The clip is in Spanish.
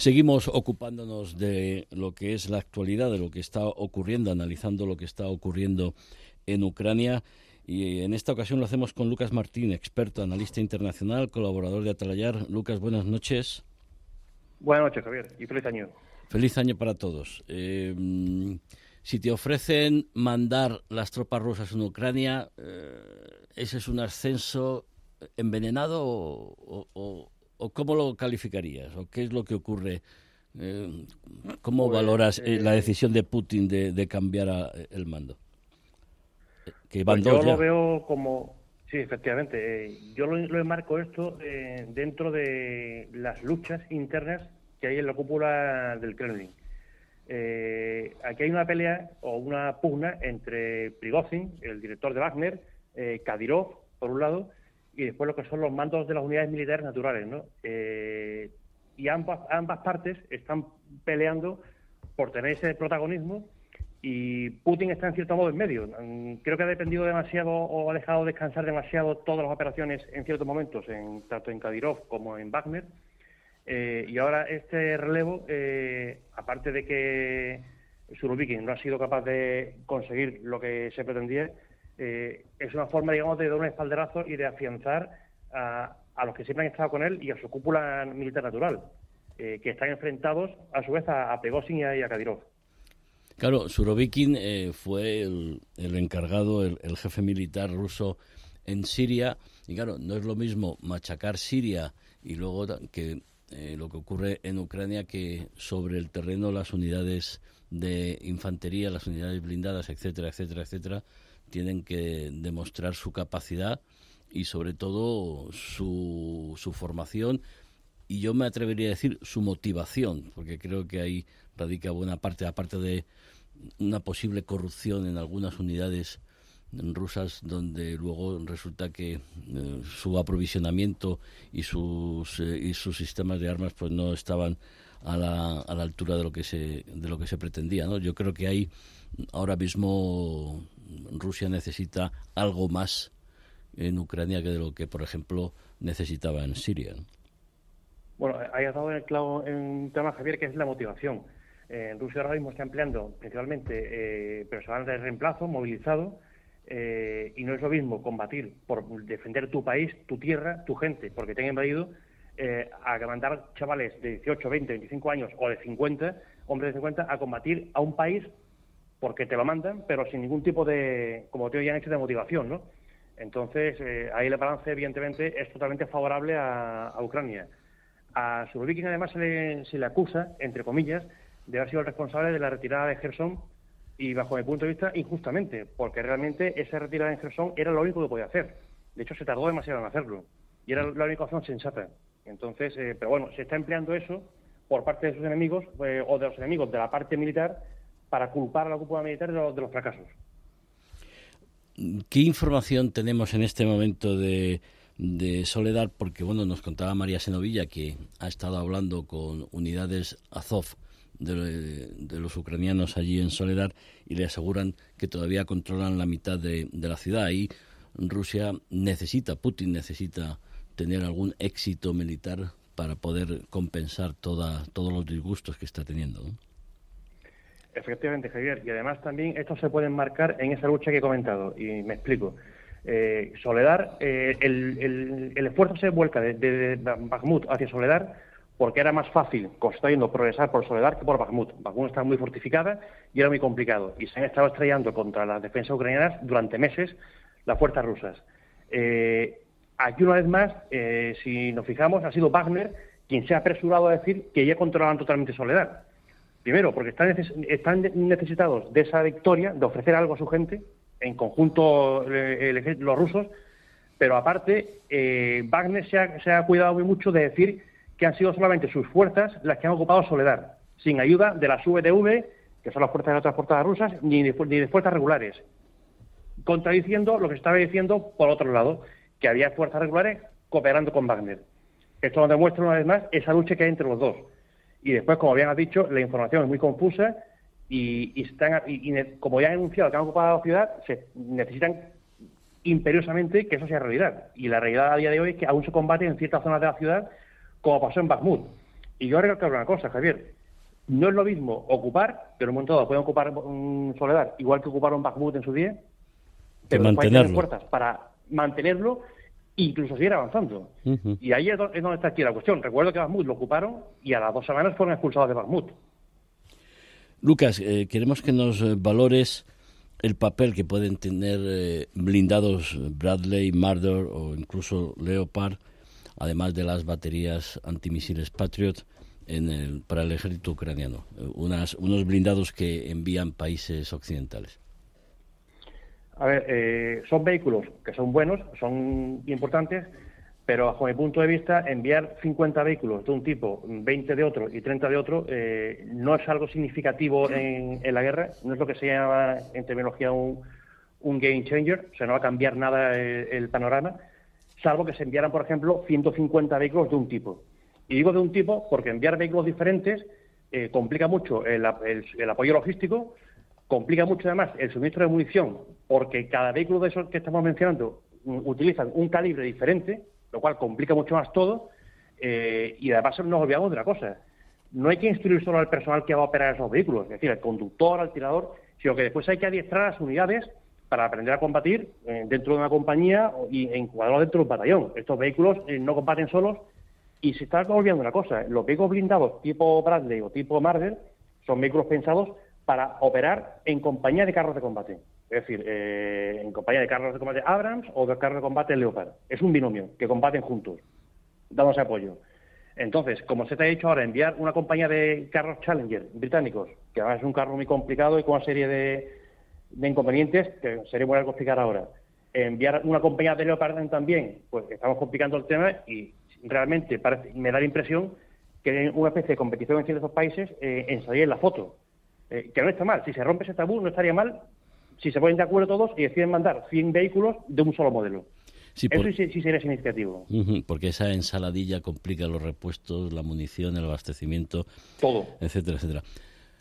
Seguimos ocupándonos de lo que es la actualidad, de lo que está ocurriendo, analizando lo que está ocurriendo en Ucrania. Y en esta ocasión lo hacemos con Lucas Martín, experto, analista internacional, colaborador de Atalayar. Lucas, buenas noches. Buenas noches, Javier, y feliz año. Feliz año para todos. Eh, si te ofrecen mandar las tropas rusas en Ucrania, eh, ¿ese es un ascenso envenenado o, cómo lo calificarías? ¿O qué es lo que ocurre? Eh, ¿Cómo pues, valoras la decisión de Putin de, cambiar el mando? Que pues yo lo veo como, sí, efectivamente. yo lo, lo enmarco esto dentro de las luchas internas que hay en la cúpula del Kremlin. Eh, aquí hay una pelea o una pugna entre Prigozhin, el director de Wagner, eh, Kadyrov, por un lado, y después lo que son los mandos de las unidades militares naturales, ¿no? Eh, y ambas, ambas partes están peleando por tener ese protagonismo y Putin está en cierto modo en medio. Mm, creo que ha dependido demasiado o ha dejado descansar demasiado todas las operaciones en ciertos momentos, en, tanto en Kadyrov como en Wagner eh, y ahora este relevo, eh, aparte de que Surovikin no ha sido capaz de conseguir lo que se pretendía, eh, es una forma, digamos, de dar un espalderazo y de afianzar a, los que siempre han estado con él y a su cúpula militar natural, que están enfrentados a su vez a, a y a, Kadyrov. Claro, Surovikin fue el, encargado, el, el, jefe militar ruso en Siria, y claro, no es lo mismo machacar Siria y luego que eh, lo que ocurre en Ucrania que sobre el terreno las unidades de infantería, las unidades blindadas, etcétera, etcétera, etcétera, tienen que demostrar su capacidad y sobre todo su, su formación y yo me atrevería a decir su motivación, porque creo que ahí radica buena parte, aparte de una posible corrupción en algunas unidades rusas donde luego resulta que eh, su aprovisionamiento y sus eh, y sus sistemas de armas pues no estaban a la, a la altura de lo que se de lo que se pretendía ¿no? yo creo que ahí ahora mismo Rusia necesita algo más en Ucrania que de lo que por ejemplo necesitaba en Siria bueno hay dado el clavo en un tema Javier que es la motivación en Rusia ahora mismo está empleando principalmente eh, personal de reemplazo movilizado eh, y no es lo mismo combatir por defender tu país, tu tierra, tu gente, porque te han invadido, eh, a mandar chavales de 18, 20, 25 años o de 50, hombres de 50, a combatir a un país porque te lo mandan, pero sin ningún tipo de, como te ya han hecho, de motivación, ¿no? Entonces, eh, ahí el balance, evidentemente, es totalmente favorable a, Ucrania. A Surovikin, además, se le, se le acusa, entre comillas, de haber sido el responsable de la retirada de Gerson y bajo mi punto de vista injustamente, porque realmente esa retirada en Gerson era lo único que podía hacer. De hecho, se tardó demasiado en hacerlo y era la única opción sensata. Entonces, eh, pero bueno, se está empleando eso por parte de sus enemigos eh, o de los enemigos de la parte militar para culpar a la cúpula militar de los, de los fracasos. ¿Qué información tenemos en este momento de, de Soledad? Porque, bueno, nos contaba María Senovilla que ha estado hablando con unidades Azov de, los ucranianos allí en Soledad y le aseguran que todavía controlan la mitad de, la ciudad. Y Rusia necesita, Putin necesita tener algún éxito militar para poder compensar toda, todos los disgustos que está teniendo. Efectivamente, Javier. Y además también esto se puede enmarcar en esa lucha que he comentado. Y me explico. Eh, Soledad, eh, el, el, esfuerzo se vuelca desde de, Bakhmut hacia Soledad porque era más fácil construyendo progresar por Soledad que por Bakhmut. Bakhmut está muy fortificada y era muy complicado. Y se han estado estrellando contra las defensas ucranianas durante meses las fuerzas rusas. Eh, aquí, una vez más, eh, si nos fijamos, ha sido Wagner quien se ha apresurado a decir que ya controlaban totalmente Soledad. Primero, porque están, necesitados de esa victoria, de ofrecer algo a su gente, en conjunto eh, los rusos, pero aparte, Wagner se ha, se cuidado muy mucho de decir que han sido solamente sus fuerzas las que han ocupado Soledad, sin ayuda de las VDV, que son las fuerzas de transportadas rusas, ni de, ni de fuerzas regulares, contradiciendo lo que estaba diciendo por otro lado, que había fuerzas regulares cooperando con Wagner. Esto nos demuestra una vez más esa lucha que hay entre los dos. Y después, como bien has dicho, la información es muy confusa y, están, como ya han anunciado que han ocupado la ciudad, se necesitan imperiosamente que eso sea realidad. Y la realidad a día de hoy es que aún se combate en ciertas zonas de la ciudad como pasó en Bakhmut. Y yo recalcar una cosa, Javier. No es lo mismo ocupar, pero en un momento dado pueden ocupar un Soledad, igual que ocuparon Bakhmut en su día, pero mantenerlo. fuerzas para mantenerlo incluso seguir avanzando. Y ahí es donde está aquí la cuestión. Recuerdo que Bakhmut lo ocuparon y a las dos semanas fueron expulsados de Bakhmut. Lucas, eh, queremos que nos eh, valores el papel que pueden tener eh, blindados Bradley, Marder o incluso Leopard, además de las baterías antimisiles Patriot en el, para el ejército ucraniano, unas, unos blindados que envían países occidentales. A ver, son vehículos que son buenos, son importantes, pero bajo mi punto de vista, enviar 50 vehículos de un tipo, 20 de otro y 30 de otro, eh, no es algo significativo en, la guerra, no es lo que se llama en terminología un, game changer, o sea, no va a cambiar nada el, panorama, salvo que se enviaran, por ejemplo, 150 vehículos de un tipo. Y digo de un tipo porque enviar vehículos diferentes eh, complica mucho el, apoyo logístico, complica mucho además el suministro de munición, porque cada vehículo de esos que estamos mencionando utilizan un calibre diferente, lo cual complica mucho más todo. Eh, y además nos olvidamos de una cosa. No hay que instruir solo al personal que va a operar esos vehículos, es decir, al conductor, al tirador, sino que después hay que adiestrar a las unidades para aprender a combatir eh, dentro de una compañía y encuadrados dentro de un batallón. Estos vehículos eh, no combaten solos y se está olvidando una cosa. Los vehículos blindados tipo Bradley o tipo Marder son vehículos pensados para operar en compañía de carros de combate. Es decir, eh, en compañía de carros de combate Abrams o de carros de combate Leopard. Es un binomio que combaten juntos, dándose apoyo. Entonces, como se te ha dicho ahora, enviar una compañía de carros Challenger británicos, que además es un carro muy complicado y con una serie de, inconvenientes, que sería bueno explicar ahora. Enviar una compañía de Leopard también, pues estamos complicando el tema y realmente me da la impresión que en una especie de competición entre esos países eh, en la foto. Eh, que no está mal. Si se rompe ese tabú, no estaría mal si se ponen de acuerdo todos y deciden mandar 100 vehículos de un solo modelo. Eso sí, sería significativo. porque esa ensaladilla complica los repuestos, la munición, el abastecimiento, todo, etcétera, etcétera.